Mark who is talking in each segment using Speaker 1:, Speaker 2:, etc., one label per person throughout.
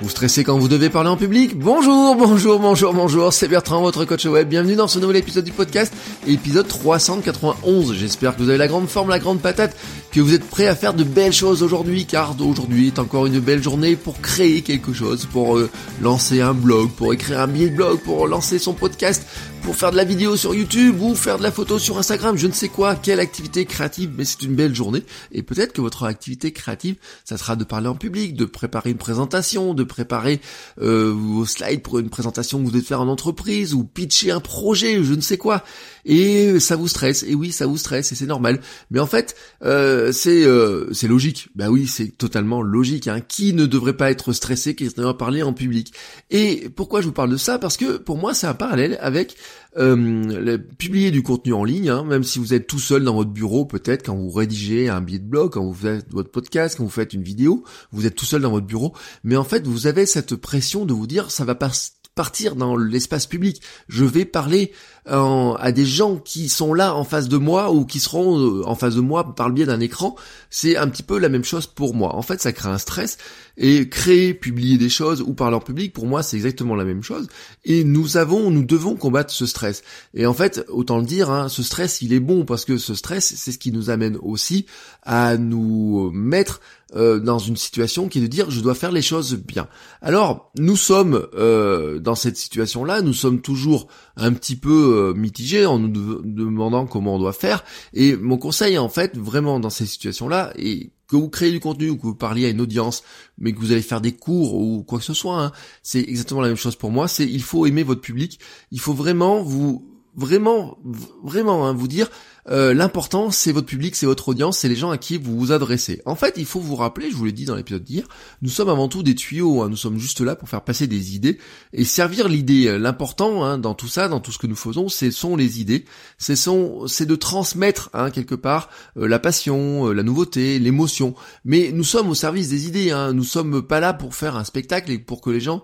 Speaker 1: Vous stressez quand vous devez parler en public Bonjour, bonjour, bonjour, bonjour, c'est Bertrand, votre coach web. Bienvenue dans ce nouvel épisode du podcast, épisode 391. J'espère que vous avez la grande forme, la grande patate, que vous êtes prêts à faire de belles choses aujourd'hui, car aujourd'hui est encore une belle journée pour créer quelque chose, pour euh, lancer un blog, pour écrire un billet de blog, pour lancer son podcast, pour faire de la vidéo sur YouTube ou faire de la photo sur Instagram, je ne sais quoi, quelle activité créative, mais c'est une belle journée. Et peut-être que votre activité créative, ça sera de parler en public, de préparer une présentation, de préparer euh, vos slides pour une présentation que vous devez faire en entreprise, ou pitcher un projet, je ne sais quoi. Et ça vous stresse, et oui, ça vous stresse, et c'est normal. Mais en fait, euh, c'est euh, c'est logique. Bah oui, c'est totalement logique. Hein. Qui ne devrait pas être stressé, qui devrait parler en public? Et pourquoi je vous parle de ça? Parce que pour moi, c'est un parallèle avec euh, publier du contenu en ligne, hein, même si vous êtes tout seul dans votre bureau, peut-être quand vous rédigez un billet de blog, quand vous faites votre podcast, quand vous faites une vidéo, vous êtes tout seul dans votre bureau, mais en fait vous avez cette pression de vous dire ça va pas partir dans l'espace public. Je vais parler à des gens qui sont là en face de moi ou qui seront euh, en face de moi par le biais d'un écran. C'est un petit peu la même chose pour moi. En fait, ça crée un stress et créer, publier des choses ou parler en public, pour moi, c'est exactement la même chose. Et nous avons, nous devons combattre ce stress. Et en fait, autant le dire, hein, ce stress, il est bon parce que ce stress, c'est ce qui nous amène aussi à nous mettre euh, dans une situation qui est de dire je dois faire les choses bien. Alors nous sommes euh, dans cette situation-là, nous sommes toujours un petit peu euh, mitigés en nous demandant comment on doit faire. Et mon conseil en fait vraiment dans ces situations-là, et que vous créez du contenu ou que vous parliez à une audience, mais que vous allez faire des cours ou quoi que ce soit, hein, c'est exactement la même chose pour moi. C'est il faut aimer votre public, il faut vraiment vous vraiment vraiment hein, vous dire euh, l'important c'est votre public, c'est votre audience, c'est les gens à qui vous vous adressez. En fait, il faut vous rappeler, je vous l'ai dit dans l'épisode d'hier, nous sommes avant tout des tuyaux, hein. nous sommes juste là pour faire passer des idées et servir l'idée. L'important hein, dans tout ça, dans tout ce que nous faisons, ce sont les idées, c'est de transmettre hein, quelque part euh, la passion, euh, la nouveauté, l'émotion. Mais nous sommes au service des idées, hein. nous sommes pas là pour faire un spectacle et pour que les gens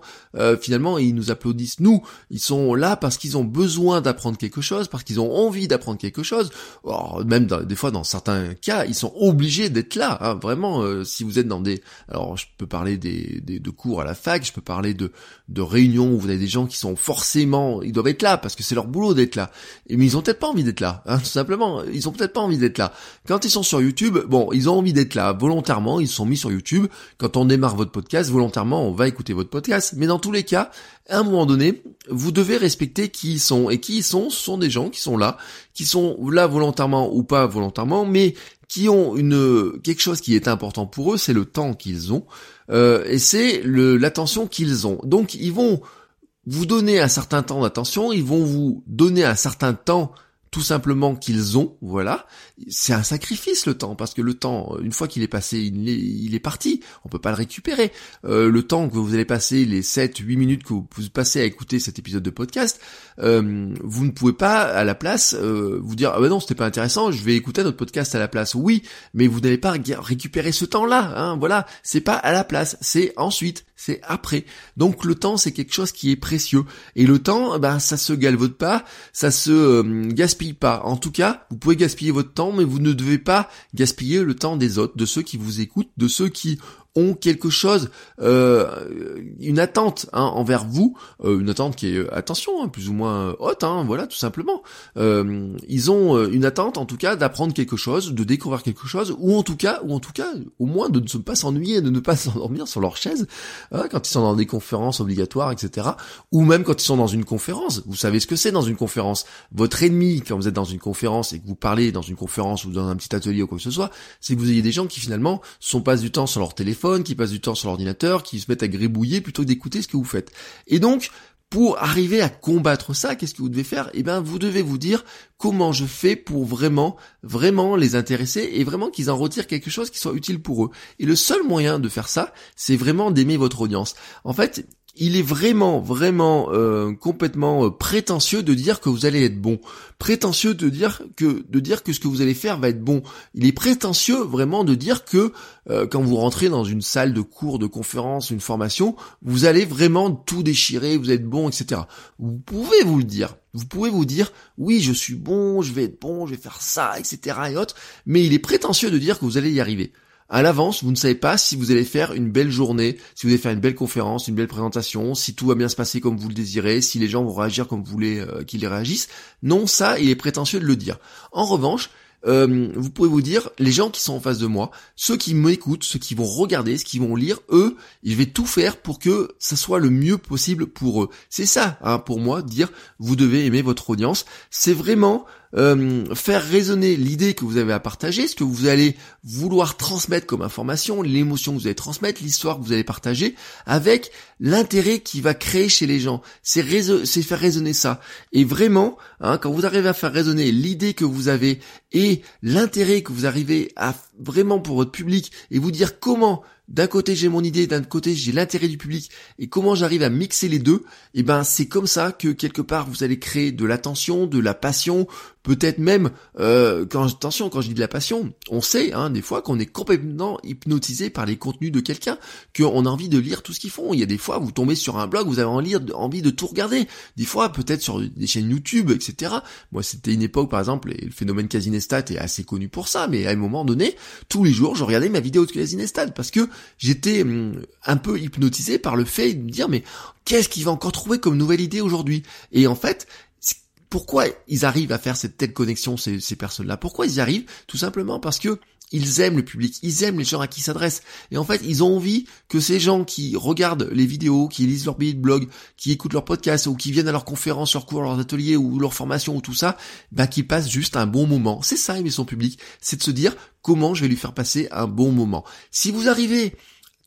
Speaker 1: finalement ils nous applaudissent. Nous, ils sont là parce qu'ils ont besoin d'apprendre quelque chose, parce qu'ils ont envie d'apprendre quelque chose même des fois dans certains cas, ils sont obligés d'être là. Hein, vraiment, euh, si vous êtes dans des, alors je peux parler des, des, de cours à la fac, je peux parler de de réunions où vous avez des gens qui sont forcément, ils doivent être là parce que c'est leur boulot d'être là. Mais ils ont peut-être pas envie d'être là, hein, tout simplement. Ils ont peut-être pas envie d'être là. Quand ils sont sur YouTube, bon, ils ont envie d'être là volontairement. Ils sont mis sur YouTube. Quand on démarre votre podcast, volontairement, on va écouter votre podcast. Mais dans tous les cas, à un moment donné, vous devez respecter qui ils sont. Et qui ils sont, ce sont des gens qui sont là, qui sont là volontairement ou pas volontairement, mais qui ont une quelque chose qui est important pour eux, c'est le temps qu'ils ont. Euh, et c'est l'attention qu'ils ont. Donc ils vont vous donner un certain temps d'attention, ils vont vous donner un certain temps tout simplement qu'ils ont, voilà. C'est un sacrifice le temps, parce que le temps, une fois qu'il est passé, il est, parti, on peut pas le récupérer. Euh, le temps que vous allez passer, les 7, 8 minutes que vous passez à écouter cet épisode de podcast, euh, vous ne pouvez pas à la place euh, vous dire ah ben non c'était pas intéressant, je vais écouter notre podcast à la place. Oui, mais vous n'allez pas récupérer ce temps-là, hein, voilà. C'est pas à la place, c'est ensuite c'est après. Donc le temps, c'est quelque chose qui est précieux. Et le temps, ben ça se galvaude pas, ça se euh, gaspille pas. En tout cas, vous pouvez gaspiller votre temps, mais vous ne devez pas gaspiller le temps des autres, de ceux qui vous écoutent, de ceux qui ont quelque chose, euh, une attente hein, envers vous, euh, une attente qui est euh, attention, hein, plus ou moins haute, hein, voilà, tout simplement. ils ont une attente, en tout cas, d'apprendre quelque chose, de découvrir quelque chose, ou en tout cas, ou en tout cas, au moins de ne pas s'ennuyer, de ne pas s'endormir sur leur chaise quand ils sont dans des conférences obligatoires, etc. Ou même quand ils sont dans une conférence. Vous savez ce que c'est dans une conférence. Votre ennemi, quand vous êtes dans une conférence et que vous parlez dans une conférence ou dans un petit atelier ou quoi que ce soit, c'est que vous ayez des gens qui finalement sont passent du temps sur leur téléphone qui passent du temps sur l'ordinateur, qui se mettent à gribouiller plutôt que d'écouter ce que vous faites. Et donc, pour arriver à combattre ça, qu'est-ce que vous devez faire? Eh bien, vous devez vous dire comment je fais pour vraiment, vraiment les intéresser et vraiment qu'ils en retirent quelque chose qui soit utile pour eux. Et le seul moyen de faire ça, c'est vraiment d'aimer votre audience. En fait, il est vraiment, vraiment euh, complètement euh, prétentieux de dire que vous allez être bon. Prétentieux de dire que de dire que ce que vous allez faire va être bon. Il est prétentieux vraiment de dire que euh, quand vous rentrez dans une salle de cours, de conférence, une formation, vous allez vraiment tout déchirer, vous êtes bon, etc. Vous pouvez vous le dire. Vous pouvez vous dire, oui, je suis bon, je vais être bon, je vais faire ça, etc. et autres. Mais il est prétentieux de dire que vous allez y arriver à l'avance, vous ne savez pas si vous allez faire une belle journée, si vous allez faire une belle conférence, une belle présentation, si tout va bien se passer comme vous le désirez, si les gens vont réagir comme vous voulez euh, qu'ils réagissent. Non, ça, il est prétentieux de le dire. En revanche, euh, vous pouvez vous dire, les gens qui sont en face de moi, ceux qui m'écoutent, ceux qui vont regarder, ceux qui vont lire, eux, je vais tout faire pour que ça soit le mieux possible pour eux. C'est ça, hein, pour moi, dire, vous devez aimer votre audience. C'est vraiment euh, faire résonner l'idée que vous avez à partager, ce que vous allez vouloir transmettre comme information, l'émotion que vous allez transmettre, l'histoire que vous allez partager, avec l'intérêt qui va créer chez les gens. C'est faire résonner ça. Et vraiment, hein, quand vous arrivez à faire résonner l'idée que vous avez et l'intérêt que vous arrivez à vraiment pour votre public et vous dire comment d'un côté j'ai mon idée, d'un côté j'ai l'intérêt du public et comment j'arrive à mixer les deux, et eh ben c'est comme ça que quelque part vous allez créer de l'attention, de la passion, peut-être même euh, quand attention quand je dis de la passion, on sait hein, des fois qu'on est complètement hypnotisé par les contenus de quelqu'un, qu'on a envie de lire tout ce qu'ils font. Il y a des fois vous tombez sur un blog, vous avez envie de, tout regarder. Des fois peut-être sur des chaînes YouTube, etc. Moi c'était une époque par exemple et le phénomène Casinestat est assez connu pour ça, mais à un moment donné tous les jours je regardais ma vidéo de Casinestat parce que j'étais hum, un peu hypnotisé par le fait de me dire mais qu'est-ce qu'il va encore trouver comme nouvelle idée aujourd'hui? Et en fait, pourquoi ils arrivent à faire cette telle connexion ces, personnes-là? Pourquoi ils y arrivent? Tout simplement parce que ils aiment le public, ils aiment les gens à qui ils s'adressent. Et en fait, ils ont envie que ces gens qui regardent les vidéos, qui lisent leurs billets de blog, qui écoutent leurs podcasts ou qui viennent à leurs conférences, leurs cours, leurs ateliers ou leurs formations ou tout ça, bah qu'ils passent juste un bon moment. C'est ça aimer son public, c'est de se dire comment je vais lui faire passer un bon moment. Si vous arrivez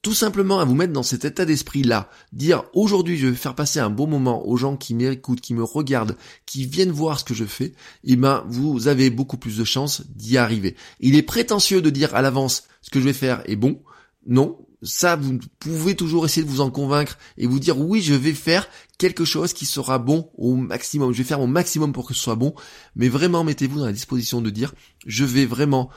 Speaker 1: tout simplement à vous mettre dans cet état d'esprit-là, dire aujourd'hui je vais faire passer un bon moment aux gens qui m'écoutent, qui me regardent, qui viennent voir ce que je fais, eh ben vous avez beaucoup plus de chances d'y arriver. Il est prétentieux de dire à l'avance ce que je vais faire est bon. Non, ça vous pouvez toujours essayer de vous en convaincre et vous dire oui je vais faire quelque chose qui sera bon au maximum. Je vais faire mon maximum pour que ce soit bon, mais vraiment mettez-vous dans la disposition de dire je vais vraiment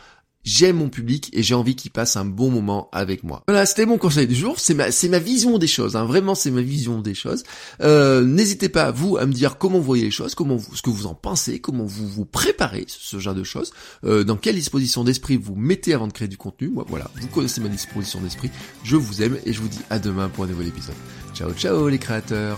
Speaker 1: j'aime mon public et j'ai envie qu'il passe un bon moment avec moi. Voilà, c'était mon conseil du jour. C'est ma, c'est ma vision des choses. Hein. Vraiment, c'est ma vision des choses. Euh, n'hésitez pas vous à me dire comment vous voyez les choses, comment vous, ce que vous en pensez, comment vous vous préparez ce genre de choses, euh, dans quelle disposition d'esprit vous mettez avant de créer du contenu. Moi, voilà, vous connaissez ma disposition d'esprit. Je vous aime et je vous dis à demain pour un nouvel épisode. Ciao, ciao les créateurs.